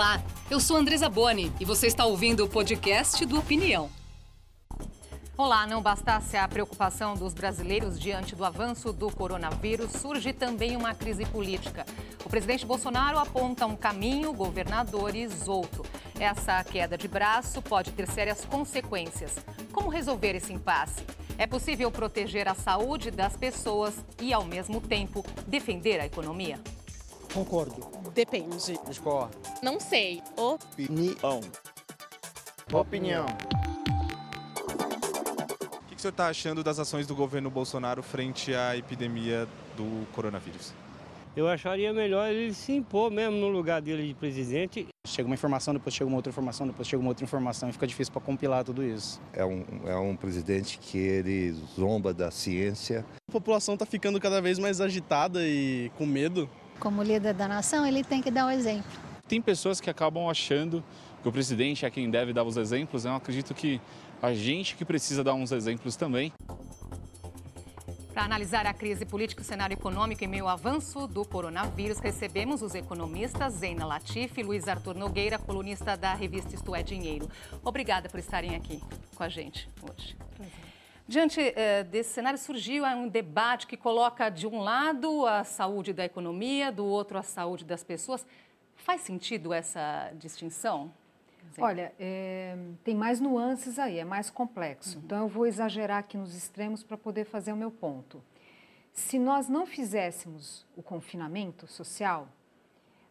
Olá, eu sou Andresa Boni e você está ouvindo o podcast do Opinião. Olá, não bastasse a preocupação dos brasileiros diante do avanço do coronavírus, surge também uma crise política. O presidente Bolsonaro aponta um caminho, governadores outro. Essa queda de braço pode ter sérias consequências. Como resolver esse impasse? É possível proteger a saúde das pessoas e, ao mesmo tempo, defender a economia? Concordo. Depende. Discordo. Não sei. Opinião. Opinião. O que o senhor está achando das ações do governo Bolsonaro frente à epidemia do coronavírus? Eu acharia melhor ele se impor mesmo no lugar dele de presidente. Chega uma informação, depois chega uma outra informação, depois chega uma outra informação e fica difícil para compilar tudo isso. É um, é um presidente que ele zomba da ciência. A população está ficando cada vez mais agitada e com medo. Como líder da nação, ele tem que dar o um exemplo. Tem pessoas que acabam achando que o presidente é quem deve dar os exemplos. Eu acredito que a gente que precisa dar uns exemplos também. Para analisar a crise política e o cenário econômico em meio ao avanço do coronavírus, recebemos os economistas Zeina Latifi e Luiz Arthur Nogueira, colunista da revista Isto é Dinheiro. Obrigada por estarem aqui com a gente hoje. Diante eh, desse cenário, surgiu um debate que coloca de um lado a saúde da economia, do outro a saúde das pessoas. Faz sentido essa distinção? Olha, é, tem mais nuances aí, é mais complexo. Uhum. Então, eu vou exagerar aqui nos extremos para poder fazer o meu ponto. Se nós não fizéssemos o confinamento social,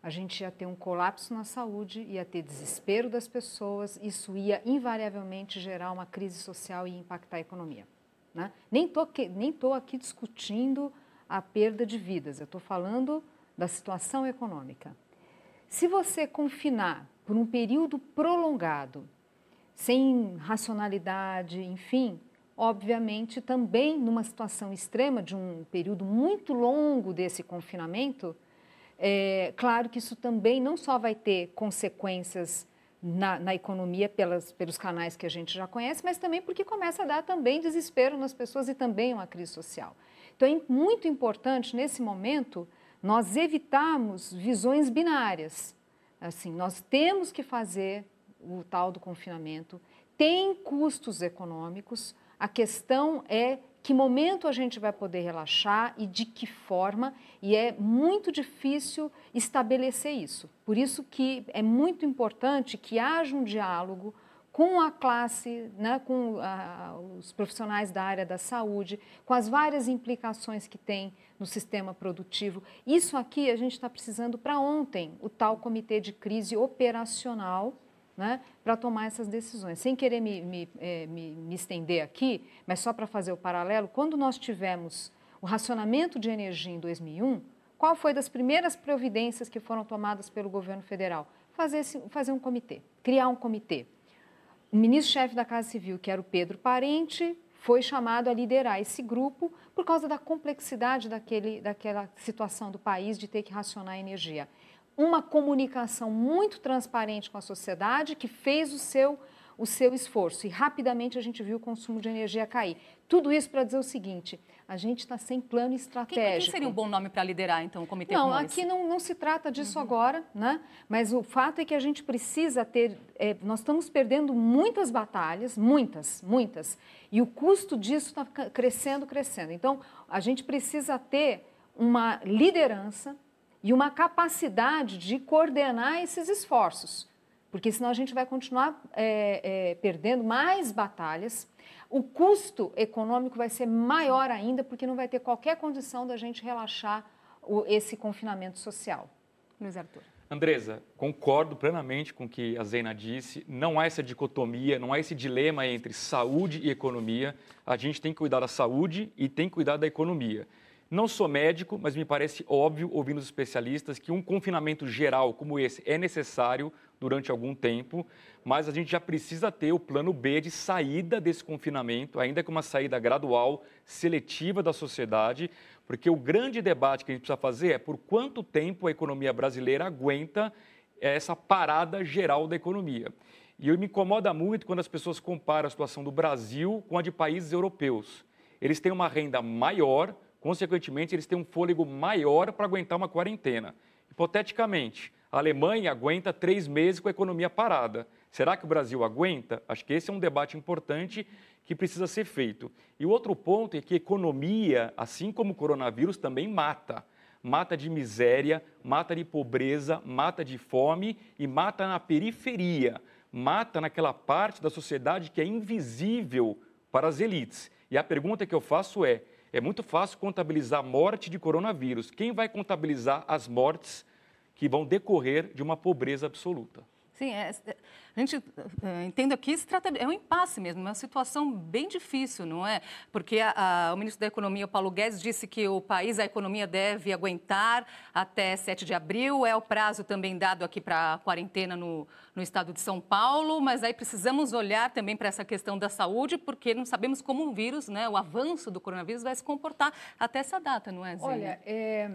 a gente ia ter um colapso na saúde, ia ter desespero das pessoas, isso ia invariavelmente gerar uma crise social e impactar a economia. Né? Nem estou nem tô aqui discutindo a perda de vidas, eu estou falando da situação econômica. Se você confinar por um período prolongado, sem racionalidade, enfim, obviamente também numa situação extrema de um período muito longo desse confinamento, é claro que isso também não só vai ter consequências na, na, economia pelas, pelos canais que a gente já conhece, mas também porque começa a dar também desespero nas pessoas e também uma crise social. Então é muito importante nesse momento nós evitarmos visões binárias. Assim, nós temos que fazer o tal do confinamento, tem custos econômicos, a questão é que momento a gente vai poder relaxar e de que forma, e é muito difícil estabelecer isso. Por isso que é muito importante que haja um diálogo com a classe, né, com a, os profissionais da área da saúde, com as várias implicações que tem no sistema produtivo. Isso aqui a gente está precisando para ontem, o tal comitê de crise operacional, né, para tomar essas decisões. Sem querer me, me, é, me, me estender aqui, mas só para fazer o paralelo, quando nós tivemos o racionamento de energia em 2001, qual foi das primeiras providências que foram tomadas pelo governo federal? Fazer, fazer um comitê, criar um comitê o ministro-chefe da Casa Civil, que era o Pedro Parente, foi chamado a liderar esse grupo por causa da complexidade daquele, daquela situação do país de ter que racionar energia. Uma comunicação muito transparente com a sociedade que fez o seu o seu esforço e rapidamente a gente viu o consumo de energia cair. Tudo isso para dizer o seguinte: a gente está sem plano estratégico. Quem, quem, seria um bom nome para liderar, então, o comitê Não, aqui não, não, se trata disso uhum. agora, né? mas o fato é que a gente precisa ter. É, nós estamos perdendo muitas batalhas, muitas, muitas, e o custo disso está crescendo, crescendo. Então, a gente precisa ter uma liderança e uma capacidade de coordenar esses esforços porque senão a gente vai continuar é, é, perdendo mais batalhas. O custo econômico vai ser maior ainda, porque não vai ter qualquer condição da gente relaxar o, esse confinamento social. Luiz Arthur. Andresa, concordo plenamente com o que a Zena disse. Não há essa dicotomia, não há esse dilema entre saúde e economia. A gente tem que cuidar da saúde e tem que cuidar da economia. Não sou médico, mas me parece óbvio, ouvindo os especialistas, que um confinamento geral como esse é necessário durante algum tempo, mas a gente já precisa ter o plano B de saída desse confinamento, ainda que uma saída gradual, seletiva da sociedade, porque o grande debate que a gente precisa fazer é por quanto tempo a economia brasileira aguenta essa parada geral da economia. E me incomoda muito quando as pessoas comparam a situação do Brasil com a de países europeus. Eles têm uma renda maior, Consequentemente, eles têm um fôlego maior para aguentar uma quarentena. Hipoteticamente, A Alemanha aguenta três meses com a economia parada. Será que o Brasil aguenta? Acho que esse é um debate importante que precisa ser feito. E o outro ponto é que economia, assim como o coronavírus, também mata. Mata de miséria, mata de pobreza, mata de fome e mata na periferia. Mata naquela parte da sociedade que é invisível para as elites. E a pergunta que eu faço é: é muito fácil contabilizar morte de coronavírus. Quem vai contabilizar as mortes que vão decorrer de uma pobreza absoluta? Sim, é, a gente é, entende aqui se trata é um impasse mesmo, uma situação bem difícil, não é? Porque a, a, o ministro da Economia, o Paulo Guedes, disse que o país, a economia deve aguentar até 7 de abril, é o prazo também dado aqui para a quarentena no, no estado de São Paulo, mas aí precisamos olhar também para essa questão da saúde, porque não sabemos como o vírus, né, o avanço do coronavírus vai se comportar até essa data, não é, Zé? Olha, é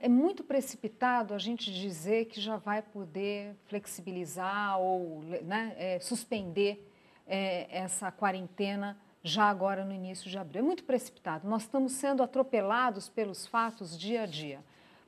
é muito precipitado a gente dizer que já vai poder flexibilizar ou né, é, suspender é, essa quarentena já agora no início de abril. É muito precipitado. Nós estamos sendo atropelados pelos fatos dia a dia.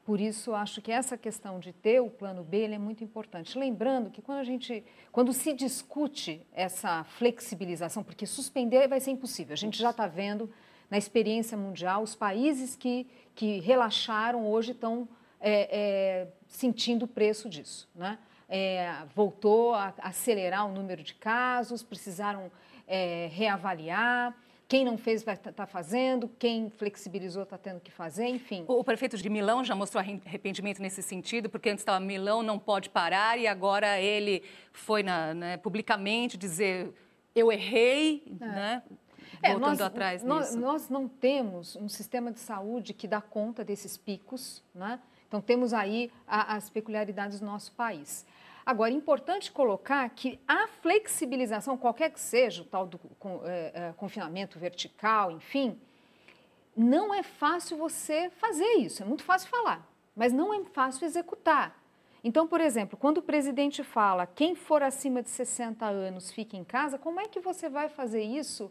Por isso, acho que essa questão de ter o plano B é muito importante. Lembrando que quando a gente, quando se discute essa flexibilização, porque suspender vai ser impossível. A gente já está vendo na experiência mundial os países que que relaxaram hoje estão é, é, sentindo o preço disso. Né? É, voltou a acelerar o número de casos, precisaram é, reavaliar. Quem não fez vai estar tá fazendo, quem flexibilizou está tendo que fazer, enfim. O, o, prefeito de Milão já mostrou arrependimento nesse sentido, porque antes estava Milão não pode parar e agora ele foi na, né, publicamente dizer eu errei, é. né? É, voltando nós, atrás nós, nós, não temos um sistema de saúde que dá conta desses picos, né? Então, temos aí a, as peculiaridades do nosso país. Agora, é importante colocar que a flexibilização, qualquer que seja o tal do com, é, é, confinamento vertical, enfim, não é fácil você fazer isso. É muito fácil falar, mas não é fácil executar. Então, por exemplo, quando o presidente fala quem for acima de 60 anos fique em casa, como é que você vai fazer isso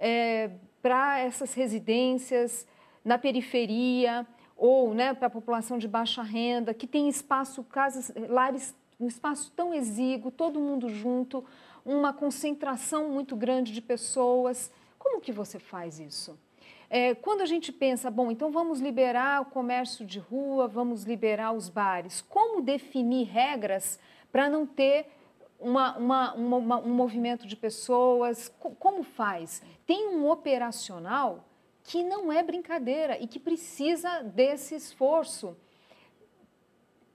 é, para essas residências na periferia ou né, para a população de baixa renda, que tem espaço, casas, lares, um espaço tão exíguo, todo mundo junto, uma concentração muito grande de pessoas. Como que você faz isso? É, quando a gente pensa, bom, então vamos liberar o comércio de rua, vamos liberar os bares, como definir regras para não ter uma, uma, uma, um movimento de pessoas? Como faz? Tem um operacional que não é brincadeira e que precisa desse esforço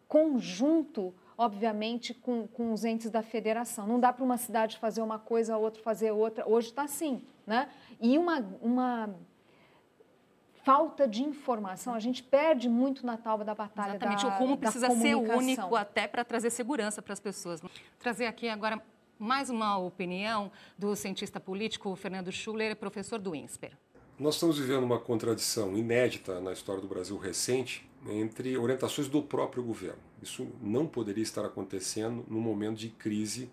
conjunto, obviamente, com, com os entes da federação. Não dá para uma cidade fazer uma coisa, a outra fazer outra. Hoje está assim. Né? E uma, uma falta de informação, a gente perde muito na tábua da batalha Exatamente, da, o rumo precisa ser único até para trazer segurança para as pessoas. Trazer aqui agora mais uma opinião do cientista político Fernando Schuller, professor do INSPER. Nós estamos vivendo uma contradição inédita na história do Brasil recente entre orientações do próprio governo. Isso não poderia estar acontecendo num momento de crise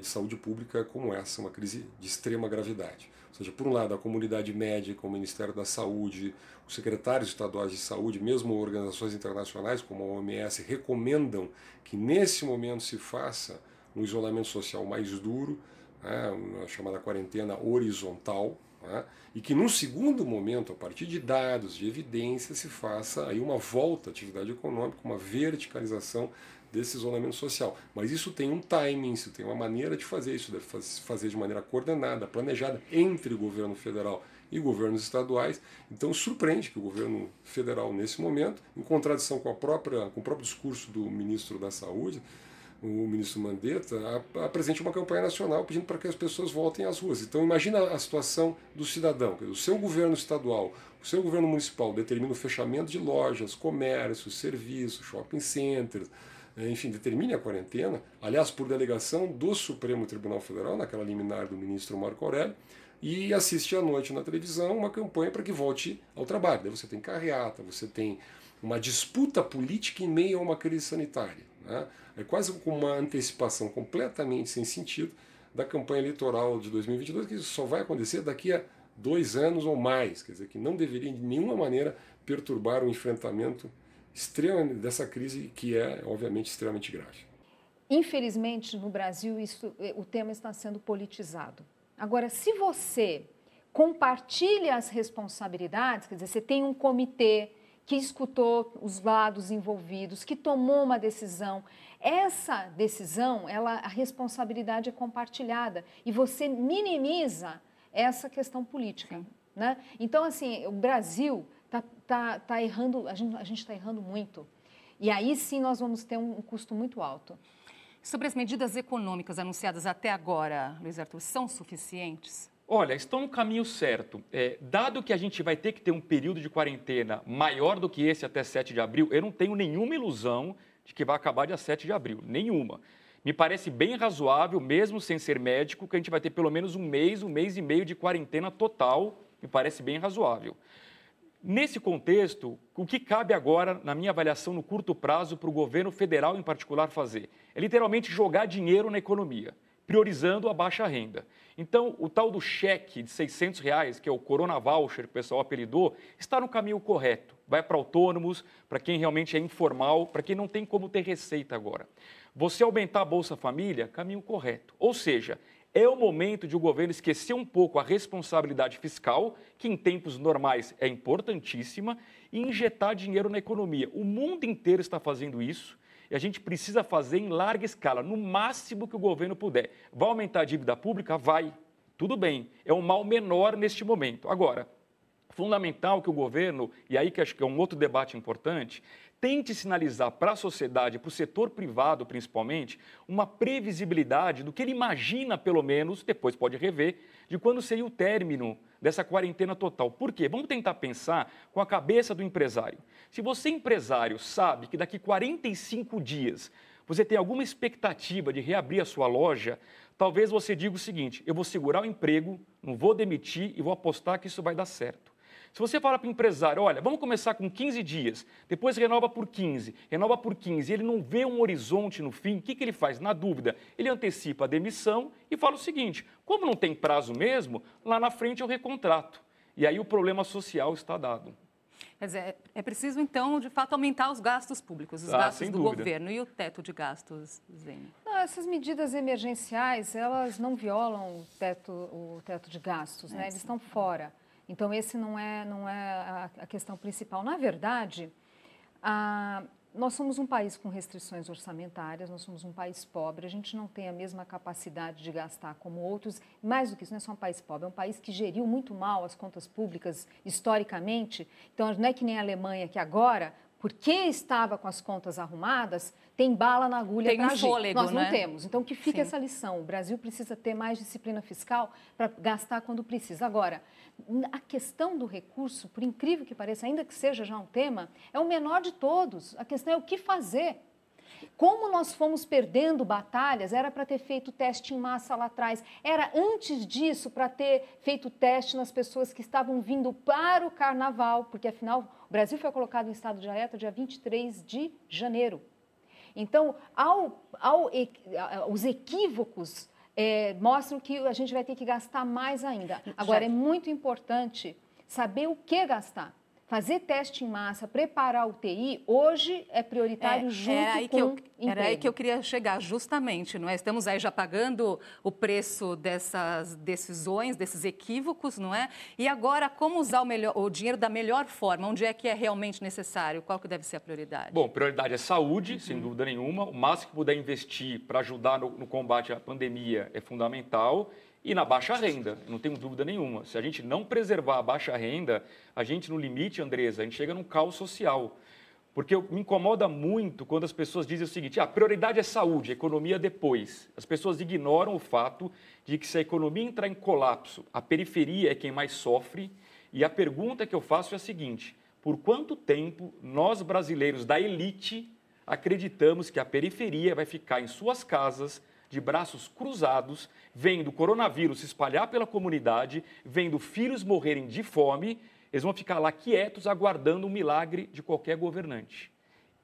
de saúde pública como essa, uma crise de extrema gravidade. Ou seja, por um lado, a comunidade médica, o Ministério da Saúde, os secretários estaduais de saúde, mesmo organizações internacionais como a OMS, recomendam que nesse momento se faça um isolamento social mais duro, né, uma chamada quarentena horizontal, né, e que num segundo momento, a partir de dados, de evidências, se faça aí uma volta à atividade econômica, uma verticalização desse isolamento social. Mas isso tem um timing, isso tem uma maneira de fazer, isso deve fazer de maneira coordenada, planejada entre o governo federal e governos estaduais. Então surpreende que o governo federal, nesse momento, em contradição com, a própria, com o próprio discurso do ministro da Saúde, o ministro Mandetta, apresente uma campanha nacional pedindo para que as pessoas voltem às ruas. Então imagina a situação do cidadão. O seu governo estadual, o seu governo municipal determina o fechamento de lojas, comércios, serviços, shopping centers, enfim, determine a quarentena, aliás, por delegação do Supremo Tribunal Federal, naquela liminar do ministro Marco Aurélio, e assiste à noite na televisão uma campanha para que volte ao trabalho. Daí você tem carreata, você tem uma disputa política em meio a uma crise sanitária. Né? É quase uma antecipação completamente sem sentido da campanha eleitoral de 2022, que só vai acontecer daqui a dois anos ou mais, quer dizer, que não deveria de nenhuma maneira perturbar o enfrentamento extrema, dessa crise que é, obviamente, extremamente grave. Infelizmente, no Brasil, isso, o tema está sendo politizado. Agora, se você compartilha as responsabilidades, quer dizer, você tem um comitê que escutou os lados envolvidos, que tomou uma decisão. Essa decisão, ela, a responsabilidade é compartilhada e você minimiza essa questão política. Né? Então, assim, o Brasil está tá, tá errando, a gente está errando muito. E aí sim nós vamos ter um, um custo muito alto. Sobre as medidas econômicas anunciadas até agora, Luiz Arthur, são suficientes? Olha, estão no caminho certo. É, dado que a gente vai ter que ter um período de quarentena maior do que esse até 7 de abril, eu não tenho nenhuma ilusão de que vai acabar dia 7 de abril. Nenhuma. Me parece bem razoável, mesmo sem ser médico, que a gente vai ter pelo menos um mês, um mês e meio de quarentena total. Me parece bem razoável. Nesse contexto, o que cabe agora, na minha avaliação, no curto prazo, para o governo federal em particular fazer? É literalmente jogar dinheiro na economia, priorizando a baixa renda. Então, o tal do cheque de 600 reais, que é o Corona Voucher que o pessoal apelidou, está no caminho correto. Vai para autônomos, para quem realmente é informal, para quem não tem como ter receita agora. Você aumentar a Bolsa Família, caminho correto. Ou seja, é o momento de o governo esquecer um pouco a responsabilidade fiscal, que em tempos normais é importantíssima, e injetar dinheiro na economia. O mundo inteiro está fazendo isso e a gente precisa fazer em larga escala, no máximo que o governo puder. Vai aumentar a dívida pública? Vai. Tudo bem. É um mal menor neste momento. Agora, fundamental que o governo, e aí que acho que é um outro debate importante, tente sinalizar para a sociedade, para o setor privado principalmente, uma previsibilidade do que ele imagina, pelo menos, depois pode rever, de quando seria o término dessa quarentena total. Por quê? Vamos tentar pensar com a cabeça do empresário. Se você, empresário, sabe que daqui 45 dias você tem alguma expectativa de reabrir a sua loja, talvez você diga o seguinte: eu vou segurar o emprego, não vou demitir e vou apostar que isso vai dar certo. Se você fala para o empresário, olha, vamos começar com 15 dias, depois renova por 15, renova por 15, ele não vê um horizonte no fim, o que, que ele faz? Na dúvida, ele antecipa a demissão e fala o seguinte: como não tem prazo mesmo, lá na frente eu recontrato. E aí o problema social está dado. Quer dizer, é preciso, então, de fato, aumentar os gastos públicos, os ah, gastos do dúvida. governo. E o teto de gastos, Zene? Não, essas medidas emergenciais, elas não violam o teto, o teto de gastos, é, né? Eles estão fora. Então, esse não é, não é a, questão principal. Na verdade, a, nós somos um país com restrições orçamentárias, nós somos um país pobre, a gente não tem a mesma capacidade de gastar como outros. Mais do que isso, não é só um país pobre, é um país que geriu muito mal as contas públicas historicamente. Então, não é que nem a Alemanha, que agora, porque estava com as contas arrumadas, tem bala na agulha para um agir. Fôlego, Nós não né? temos. Então, que fique Sim. essa lição. O Brasil precisa ter mais disciplina fiscal para gastar quando precisa. Agora, a questão do recurso, por incrível que pareça, ainda que seja já um tema, é o menor de todos. A questão é o que fazer. Como nós fomos perdendo batalhas, era para ter feito teste em massa lá atrás, era antes disso para ter feito teste nas pessoas que estavam vindo para o carnaval, porque afinal o Brasil foi colocado em estado de alerta dia 23 de janeiro. Então, ao, ao, os equívocos é, mostram que a gente vai ter que gastar mais ainda. Agora, é muito importante saber o que gastar fazer teste em massa, preparar o TI, hoje é prioritário é, junto aí com que eu, Era aí que eu queria chegar, justamente. Não é? Estamos aí já pagando o preço dessas decisões, desses equívocos, não é? E agora, como usar o, melhor, o dinheiro da melhor forma? Onde é que é realmente necessário? Qual que deve ser a prioridade? Bom, prioridade é saúde, uhum. sem dúvida nenhuma. O máximo que puder investir para ajudar no, no combate à pandemia é fundamental e na baixa renda, não tenho dúvida nenhuma. Se a gente não preservar a baixa renda, a gente, no limite, Andresa, a gente chega num caos social. Porque me incomoda muito quando as pessoas dizem o seguinte: ah, a prioridade é saúde, economia depois. As pessoas ignoram o fato de que se a economia entrar em colapso, a periferia é quem mais sofre. E a pergunta que eu faço é a seguinte: por quanto tempo nós brasileiros da elite acreditamos que a periferia vai ficar em suas casas, de braços cruzados, vendo o coronavírus se espalhar pela comunidade, vendo filhos morrerem de fome, eles vão ficar lá quietos aguardando um milagre de qualquer governante.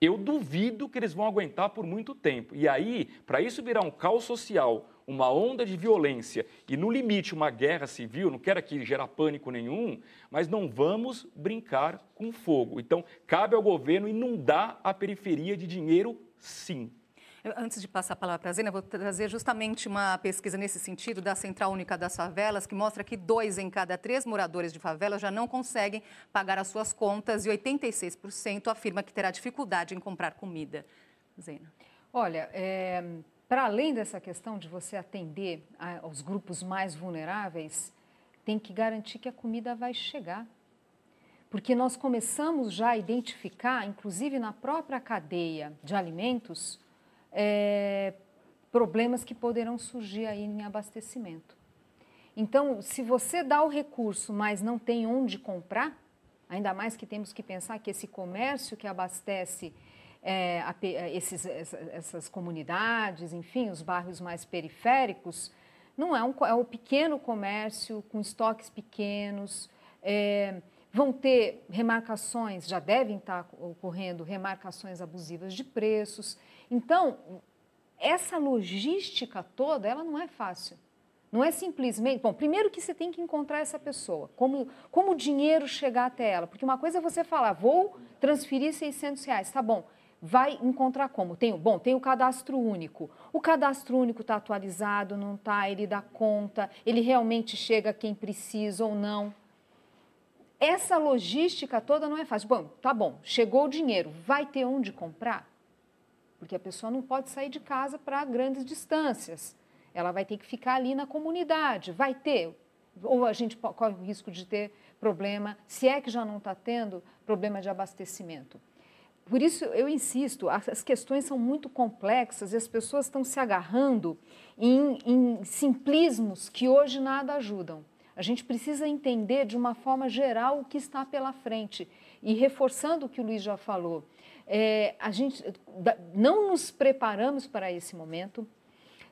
Eu duvido que eles vão aguentar por muito tempo. E aí, para isso virar um caos social, uma onda de violência e, no limite, uma guerra civil, não quero aqui gerar pânico nenhum, mas não vamos brincar com fogo. Então, cabe ao governo inundar a periferia de dinheiro, sim. Antes de passar a palavra para a Zena, vou trazer justamente uma pesquisa nesse sentido da Central Única das Favelas, que mostra que dois em cada três moradores de favela já não conseguem pagar as suas contas e 86% afirma que terá dificuldade em comprar comida. Zena. Olha, é, para além dessa questão de você atender aos grupos mais vulneráveis, tem que garantir que a comida vai chegar. Porque nós começamos já a identificar, inclusive na própria cadeia de alimentos, é, problemas que poderão surgir aí em abastecimento. Então, se você dá o recurso, mas não tem onde comprar, ainda mais que temos que pensar que esse comércio que abastece é, a, esses, essas comunidades, enfim, os bairros mais periféricos, não é um é o pequeno comércio com estoques pequenos. É, vão ter remarcações, já devem estar ocorrendo remarcações abusivas de preços. Então, essa logística toda, ela não é fácil. Não é simplesmente. Bom, primeiro que você tem que encontrar essa pessoa, como, como o dinheiro chegar até ela. Porque uma coisa é você falar, vou transferir 600 reais, tá bom. Vai encontrar como? Tem, bom, tem o cadastro único. O cadastro único está atualizado, não está, ele dá conta, ele realmente chega a quem precisa ou não. Essa logística toda não é fácil. Bom, tá bom, chegou o dinheiro, vai ter onde comprar? Porque a pessoa não pode sair de casa para grandes distâncias. Ela vai ter que ficar ali na comunidade, vai ter, ou a gente corre o risco de ter problema, se é que já não está tendo, problema de abastecimento. Por isso eu insisto, as questões são muito complexas e as pessoas estão se agarrando em, em simplismos que hoje nada ajudam. A gente precisa entender de uma forma geral o que está pela frente. E reforçando o que o Luiz já falou, é, a gente não nos preparamos para esse momento,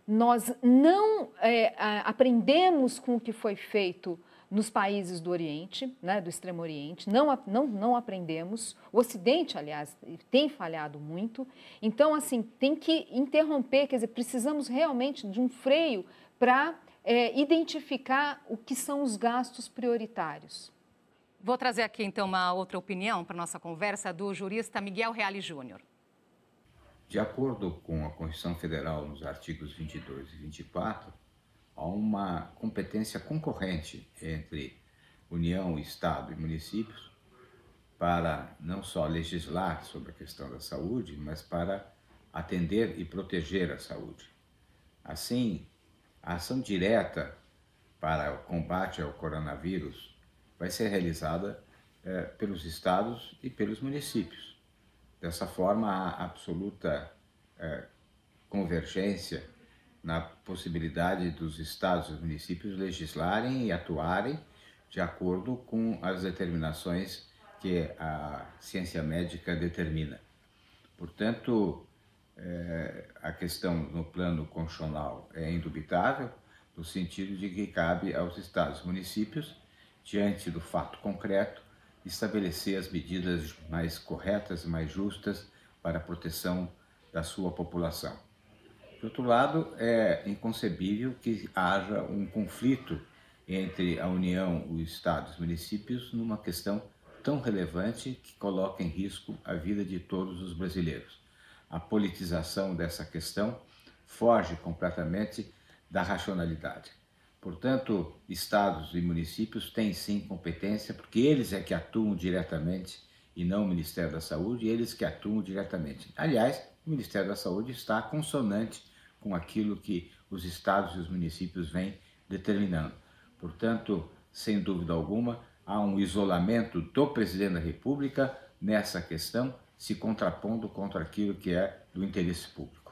nós não é, aprendemos com o que foi feito nos países do Oriente, né, do Extremo Oriente, não, não, não aprendemos. O Ocidente, aliás, tem falhado muito. Então, assim, tem que interromper, quer dizer, precisamos realmente de um freio para é, identificar o que são os gastos prioritários. Vou trazer aqui então uma outra opinião para nossa conversa do jurista Miguel Reale Júnior. De acordo com a Constituição Federal, nos artigos 22 e 24, há uma competência concorrente entre União, Estado e municípios para não só legislar sobre a questão da saúde, mas para atender e proteger a saúde. Assim, a ação direta para o combate ao coronavírus vai ser realizada é, pelos estados e pelos municípios. Dessa forma, há absoluta é, convergência na possibilidade dos estados e municípios legislarem e atuarem de acordo com as determinações que a ciência médica determina. Portanto, é, a questão no plano constitucional é indubitável, no sentido de que cabe aos estados e municípios diante do fato concreto, estabelecer as medidas mais corretas mais justas para a proteção da sua população. Por outro lado, é inconcebível que haja um conflito entre a União, os Estados e os municípios numa questão tão relevante que coloca em risco a vida de todos os brasileiros. A politização dessa questão foge completamente da racionalidade. Portanto, estados e municípios têm sim competência, porque eles é que atuam diretamente e não o Ministério da Saúde, eles que atuam diretamente. Aliás, o Ministério da Saúde está consonante com aquilo que os estados e os municípios vêm determinando. Portanto, sem dúvida alguma, há um isolamento do presidente da República nessa questão, se contrapondo contra aquilo que é do interesse público.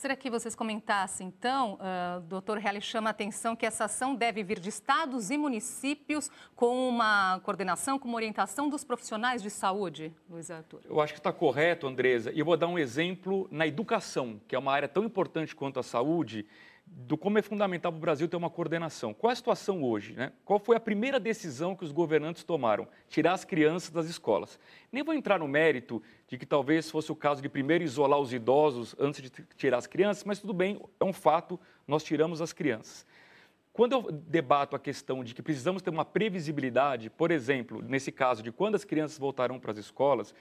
Gostaria que vocês comentassem, então, uh, doutor Reale chama a atenção que essa ação deve vir de estados e municípios com uma coordenação, com uma orientação dos profissionais de saúde, Luiz Arthur. Eu acho que está correto, Andresa, e eu vou dar um exemplo na educação, que é uma área tão importante quanto a saúde, do como é fundamental para o Brasil ter uma coordenação. Qual é a situação hoje? Né? Qual foi a primeira decisão que os governantes tomaram? Tirar as crianças das escolas. Nem vou entrar no mérito de que talvez fosse o caso de primeiro isolar os idosos antes de tirar as crianças, mas tudo bem, é um fato, nós tiramos as crianças. Quando eu debato a questão de que precisamos ter uma previsibilidade, por exemplo, nesse caso de quando as crianças voltarão para as escolas,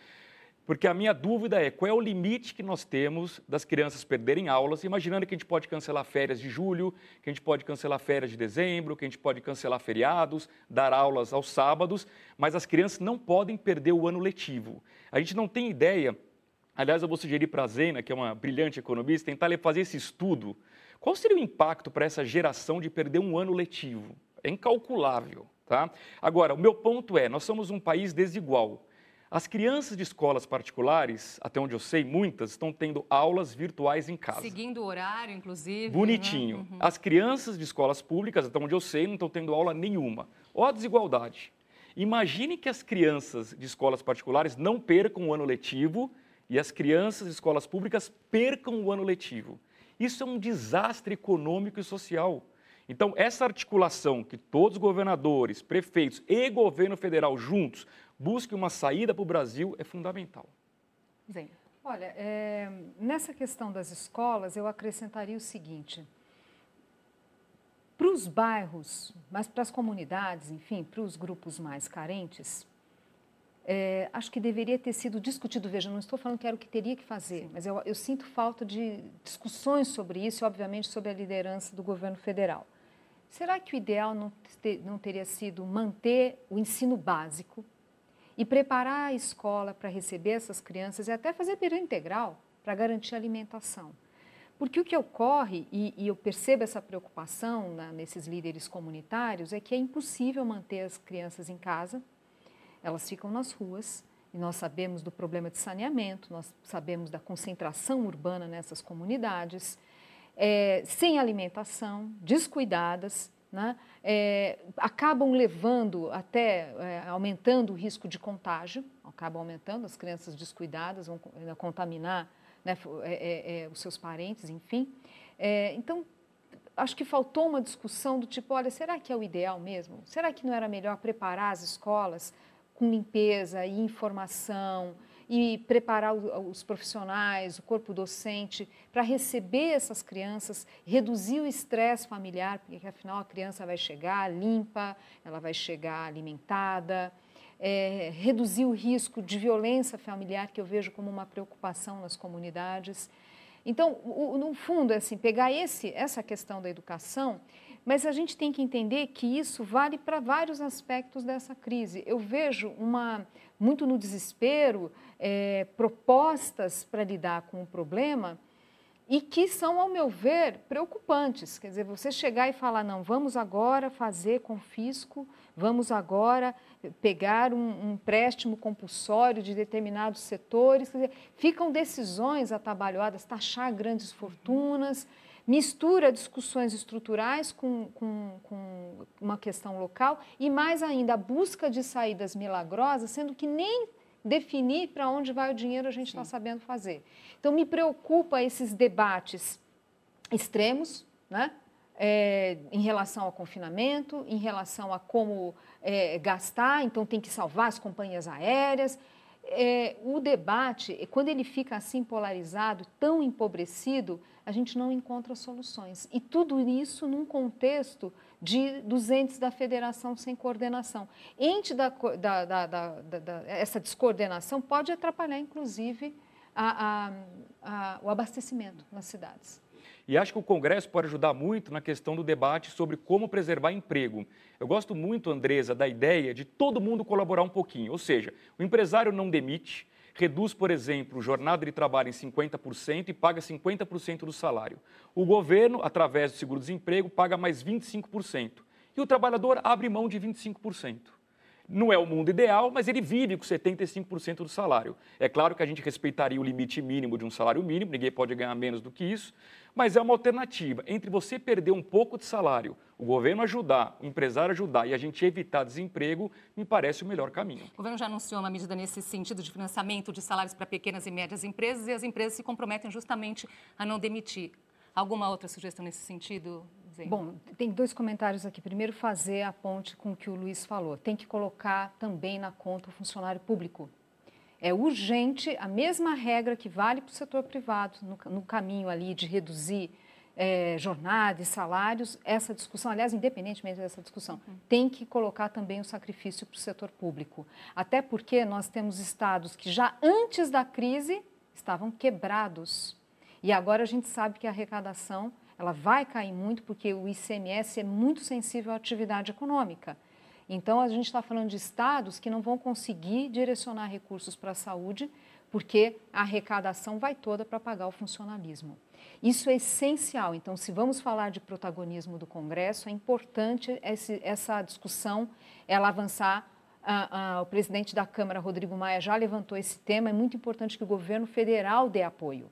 porque a minha dúvida é qual é o limite que nós temos das crianças perderem aulas, imaginando que a gente pode cancelar férias de julho, que a gente pode cancelar férias de dezembro, que a gente pode cancelar feriados, dar aulas aos sábados, mas as crianças não podem perder o ano letivo. A gente não tem ideia, aliás, eu vou sugerir para a Zena, que é uma brilhante economista, tentar fazer esse estudo. Qual seria o impacto para essa geração de perder um ano letivo? É incalculável. Tá? Agora, o meu ponto é: nós somos um país desigual. As crianças de escolas particulares, até onde eu sei, muitas estão tendo aulas virtuais em casa. Seguindo o horário, inclusive. Bonitinho. Né? Uhum. As crianças de escolas públicas, até onde eu sei, não estão tendo aula nenhuma. Olha a desigualdade. Imagine que as crianças de escolas particulares não percam o ano letivo e as crianças de escolas públicas percam o ano letivo. Isso é um desastre econômico e social. Então, essa articulação que todos os governadores, prefeitos e governo federal juntos busquem uma saída para o Brasil é fundamental. Bem, olha, é, nessa questão das escolas, eu acrescentaria o seguinte: para os bairros, mas para as comunidades, enfim, para os grupos mais carentes, é, acho que deveria ter sido discutido. Veja, não estou falando que era o que teria que fazer, Sim. mas eu, eu sinto falta de discussões sobre isso obviamente, sobre a liderança do governo federal. Será que o ideal não, ter, não teria sido manter o ensino básico, e preparar a escola para receber essas crianças e até fazer período integral para garantir alimentação. Porque o que ocorre, e, e eu percebo essa preocupação na, nesses líderes comunitários, é que é impossível manter as crianças em casa, elas ficam nas ruas, e nós sabemos do problema de saneamento, nós sabemos da concentração urbana nessas comunidades, é, sem alimentação, descuidadas, né, é, acabam levando até é, aumentando o risco de contágio, acabam aumentando, as crianças descuidadas vão contaminar né, é, é, é, os seus parentes, enfim. É, então, acho que faltou uma discussão do tipo, olha, será que é o ideal mesmo? Será que não era melhor preparar as escolas com limpeza e informação, e preparar os profissionais, o corpo docente, para receber essas crianças, reduzir o estresse familiar, porque afinal a criança vai chegar limpa, ela vai chegar alimentada, é, reduzir o risco de violência familiar, que eu vejo como uma preocupação nas comunidades. Então, o, no fundo, é assim, pegar esse, essa questão da educação mas a gente tem que entender que isso vale para vários aspectos dessa crise. Eu vejo uma muito no desespero é, propostas para lidar com o problema e que são, ao meu ver, preocupantes. Quer dizer, você chegar e falar, não, vamos agora fazer confisco, vamos agora pegar um, um empréstimo compulsório de determinados setores, quer dizer, ficam decisões atabalhoadas, taxar grandes fortunas mistura discussões estruturais com, com, com, uma questão local e, mais ainda, a busca de saídas milagrosas, sendo que nem definir para onde vai o dinheiro a gente está sabendo fazer. Então, me preocupa esses debates extremos, né? É, em relação ao confinamento, em relação a como é, gastar, então tem que salvar as companhias aéreas. É, o debate, quando ele fica assim polarizado, tão empobrecido, a gente não encontra soluções. E tudo isso num contexto de, dos entes da federação sem coordenação. Ente da, da, da, da essa descoordenação pode atrapalhar, inclusive, a, a, a, o abastecimento nas cidades. E acho que o Congresso pode ajudar muito na questão do debate sobre como preservar emprego. Eu gosto muito, Andresa, da ideia de todo mundo colaborar um pouquinho. Ou seja, o empresário não demite, reduz, por exemplo, jornada de trabalho em 50% e paga 50% do salário. O governo, através do seguro-desemprego, paga mais 25%. E o trabalhador abre mão de 25%. Não é o mundo ideal, mas ele vive com 75% do salário. É claro que a gente respeitaria o limite mínimo de um salário mínimo, ninguém pode ganhar menos do que isso, mas é uma alternativa. Entre você perder um pouco de salário, o governo ajudar, o empresário ajudar e a gente evitar desemprego, me parece o melhor caminho. O governo já anunciou uma medida nesse sentido de financiamento de salários para pequenas e médias empresas e as empresas se comprometem justamente a não demitir. Alguma outra sugestão nesse sentido? Zena? Bom, tem dois comentários aqui. Primeiro, fazer a ponte com o que o Luiz falou. Tem que colocar também na conta o funcionário público. É urgente a mesma regra que vale para o setor privado, no, no caminho ali de reduzir é, jornada e salários, essa discussão, aliás, independentemente dessa discussão, uhum. tem que colocar também o sacrifício para o setor público. Até porque nós temos estados que já antes da crise estavam quebrados. E agora a gente sabe que a arrecadação ela vai cair muito porque o ICMS é muito sensível à atividade econômica. Então, a gente está falando de estados que não vão conseguir direcionar recursos para a saúde porque a arrecadação vai toda para pagar o funcionalismo. Isso é essencial. Então, se vamos falar de protagonismo do Congresso, é importante esse, essa discussão, ela avançar. Ah, ah, o presidente da Câmara, Rodrigo Maia, já levantou esse tema. É muito importante que o governo federal dê apoio.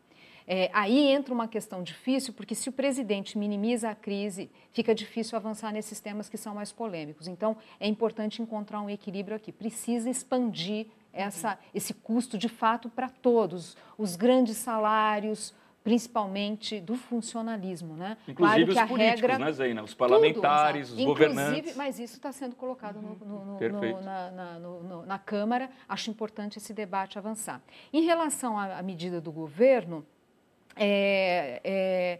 É, aí entra uma questão difícil, porque se o presidente minimiza a crise, fica difícil avançar nesses temas que são mais polêmicos. Então, é importante encontrar um equilíbrio aqui. Precisa expandir essa, esse custo de fato para todos, os grandes salários, principalmente do funcionalismo, né? Inclusive claro que os a políticos, regra, né, Zeina? Os parlamentares, tudo, os governantes. Mas isso está sendo colocado no, no, no, na, na, na, Câmara. Acho importante esse debate avançar. Em relação à, à medida do governo, é, é,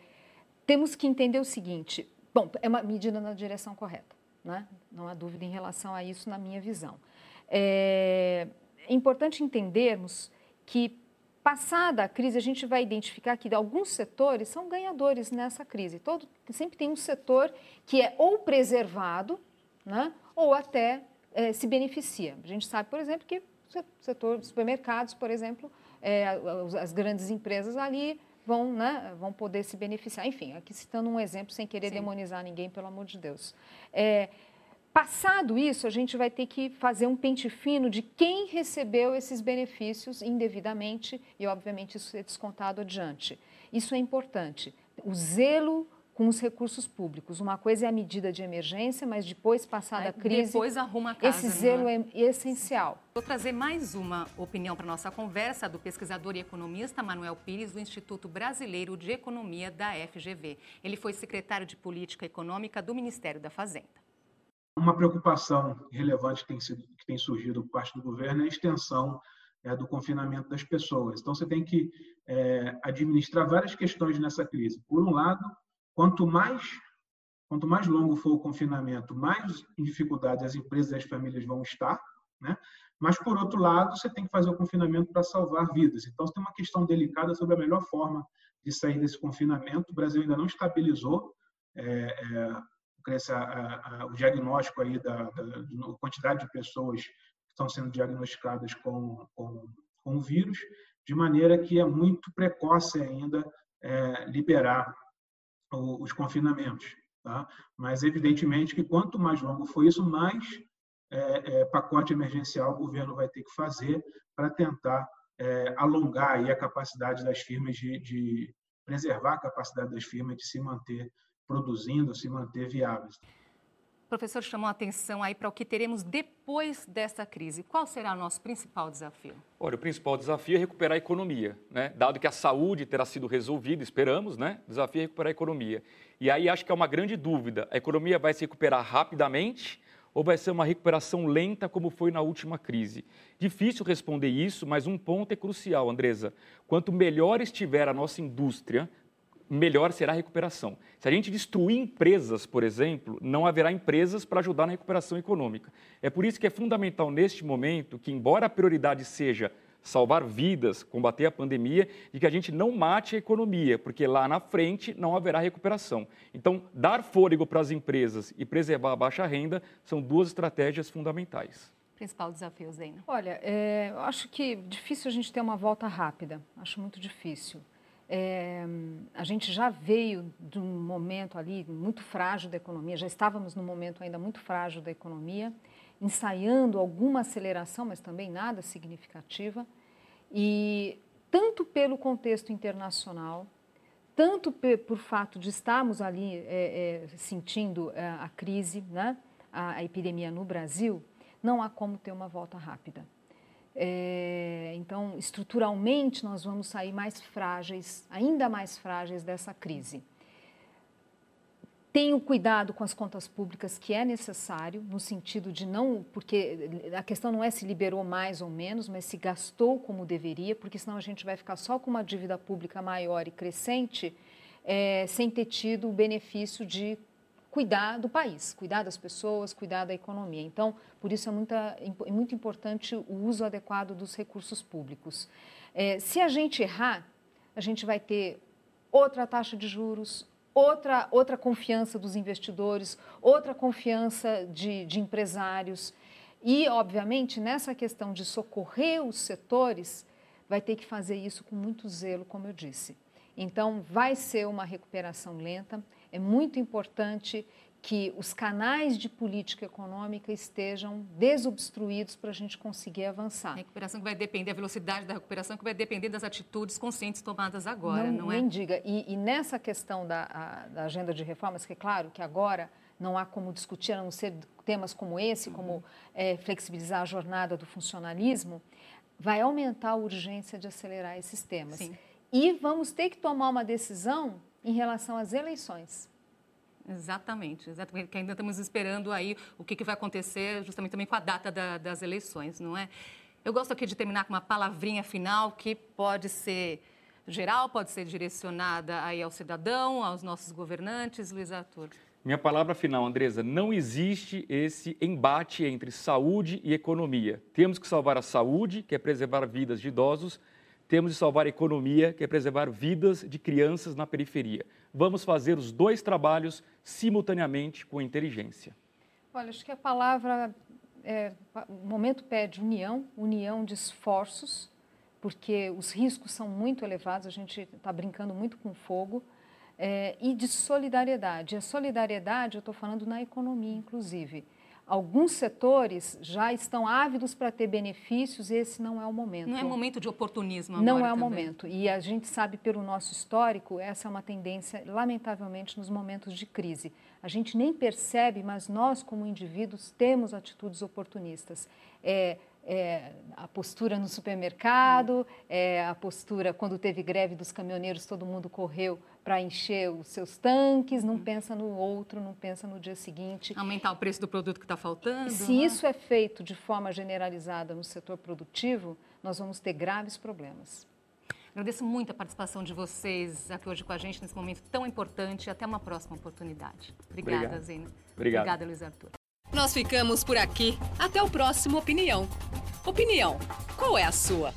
temos que entender o seguinte. Bom, é uma medida na direção correta, né? Não há dúvida em relação a isso na minha visão. É, é importante entendermos que Passada a crise, a gente vai identificar que alguns setores são ganhadores nessa crise. Todo, sempre tem um setor que é ou preservado, né, ou até é, se beneficia. A gente sabe, por exemplo, que o setor dos supermercados, por exemplo, é, as grandes empresas ali vão, né, vão poder se beneficiar. Enfim, aqui citando um exemplo, sem querer Sim. demonizar ninguém, pelo amor de Deus. É, Passado isso, a gente vai ter que fazer um pente fino de quem recebeu esses benefícios indevidamente e, obviamente, isso é descontado adiante. Isso é importante. O zelo com os recursos públicos. Uma coisa é a medida de emergência, mas depois, passada a crise, depois arruma a casa, esse zelo é? é essencial. Vou trazer mais uma opinião para a nossa conversa do pesquisador e economista Manuel Pires, do Instituto Brasileiro de Economia da FGV. Ele foi secretário de Política Econômica do Ministério da Fazenda. Uma preocupação relevante que tem, sido, que tem surgido por parte do governo é a extensão é, do confinamento das pessoas. Então, você tem que é, administrar várias questões nessa crise. Por um lado, quanto mais quanto mais longo for o confinamento, mais em dificuldade as empresas e as famílias vão estar, né? Mas por outro lado, você tem que fazer o confinamento para salvar vidas. Então, tem uma questão delicada sobre a melhor forma de sair desse confinamento. O Brasil ainda não estabilizou é, é, a, a, o diagnóstico aí da, da, da, quantidade de pessoas que estão sendo diagnosticadas com, com, com o vírus, de maneira que é muito precoce ainda é, liberar os confinamentos. Tá? Mas, evidentemente, que quanto mais longo for isso, mais é, é, pacote emergencial o governo vai ter que fazer para tentar é, alongar a capacidade das firmas de, de preservar a capacidade das firmas de se manter produzindo, se manter viáveis. O professor chamou a atenção aí para o que teremos depois dessa crise. Qual será o nosso principal desafio? Olha, o principal desafio é recuperar a economia, né? Dado que a saúde terá sido resolvida, esperamos, né? O desafio é recuperar a economia. E aí acho que é uma grande dúvida: a economia vai se recuperar rapidamente ou vai ser uma recuperação lenta como foi na última crise? Difícil responder isso, mas um ponto é crucial, Andresa. Quanto melhor estiver a nossa indústria, melhor será a recuperação. Se a gente destruir empresas, por exemplo, não haverá empresas para ajudar na recuperação econômica. É por isso que é fundamental neste momento que, embora a prioridade seja salvar vidas, combater a pandemia, e que a gente não mate a economia, porque lá na frente não haverá recuperação. Então, dar fôlego para as empresas e preservar a baixa renda são duas estratégias fundamentais. Principal desafio, Zena? Olha, é, eu acho que difícil a gente ter uma volta rápida. Acho muito difícil. É, a gente já veio de um momento ali muito frágil da economia, já estávamos num momento ainda muito frágil da economia, ensaiando alguma aceleração, mas também nada significativa. E tanto pelo contexto internacional, tanto por fato de estarmos ali é, é, sentindo é, a crise, né, a, a epidemia no Brasil, não há como ter uma volta rápida. É, então, estruturalmente, nós vamos sair mais frágeis, ainda mais frágeis dessa crise. Tenho cuidado com as contas públicas, que é necessário, no sentido de não. Porque a questão não é se liberou mais ou menos, mas se gastou como deveria, porque senão a gente vai ficar só com uma dívida pública maior e crescente, é, sem ter tido o benefício de cuidar do país, cuidar das pessoas, cuidar da economia. Então, por isso é, é muito importante o uso adequado dos recursos públicos. É, se a gente errar, a gente vai ter outra taxa de juros, outra, outra confiança dos investidores, outra confiança de, de empresários. E, obviamente, nessa questão de socorrer os setores, vai ter que fazer isso com muito zelo, como eu disse. Então, vai ser uma recuperação lenta é muito importante que os canais de política econômica estejam desobstruídos para a gente conseguir avançar. A recuperação que vai depender, a velocidade da recuperação que vai depender das atitudes conscientes tomadas agora, não, não é? Nem diga. E, e nessa questão da, a, da, agenda de reformas, que é claro que agora não há como discutir, a não ser temas como esse, como uhum. é, flexibilizar a jornada do funcionalismo, vai aumentar a urgência de acelerar esses temas. Sim. E vamos ter que tomar uma decisão em relação às eleições. Exatamente, exatamente, porque ainda estamos esperando aí o que, que vai acontecer justamente também com a data da, das eleições, não é? Eu gosto aqui de terminar com uma palavrinha final que pode ser geral, pode ser direcionada aí ao cidadão, aos nossos governantes. Luiz Arthur. Minha palavra final, Andresa, não existe esse embate entre saúde e economia. Temos que salvar a saúde, que é preservar vidas de idosos, temos de salvar a economia, que é preservar vidas de crianças na periferia. Vamos fazer os dois trabalhos simultaneamente com inteligência. Olha, acho que a palavra, é, o momento pede união, união de esforços, porque os riscos são muito elevados, a gente está brincando muito com fogo, é, e de solidariedade. A solidariedade, eu estou falando na economia, inclusive alguns setores já estão ávidos para ter benefícios, esse não é o momento. Não é momento de oportunismo Não é o também. momento. E a gente sabe pelo nosso histórico, essa é uma tendência, lamentavelmente, nos momentos de crise. A gente nem percebe, mas nós, como indivíduos, temos atitudes oportunistas. É, é, a postura no supermercado, é, a postura quando teve greve dos caminhoneiros, todo mundo correu para encher os seus tanques, não pensa no outro, não pensa no dia seguinte. Aumentar o preço do produto que está faltando. Se né? isso é feito de forma generalizada no setor produtivo, nós vamos ter graves problemas. Agradeço muito a participação de vocês aqui hoje com a gente nesse momento tão importante. Até uma próxima oportunidade. Obrigada, Obrigado. Zena. Obrigado. Obrigada, Luiz Arthur. Nós ficamos por aqui. Até o próximo Opinião. Opinião, qual é a sua?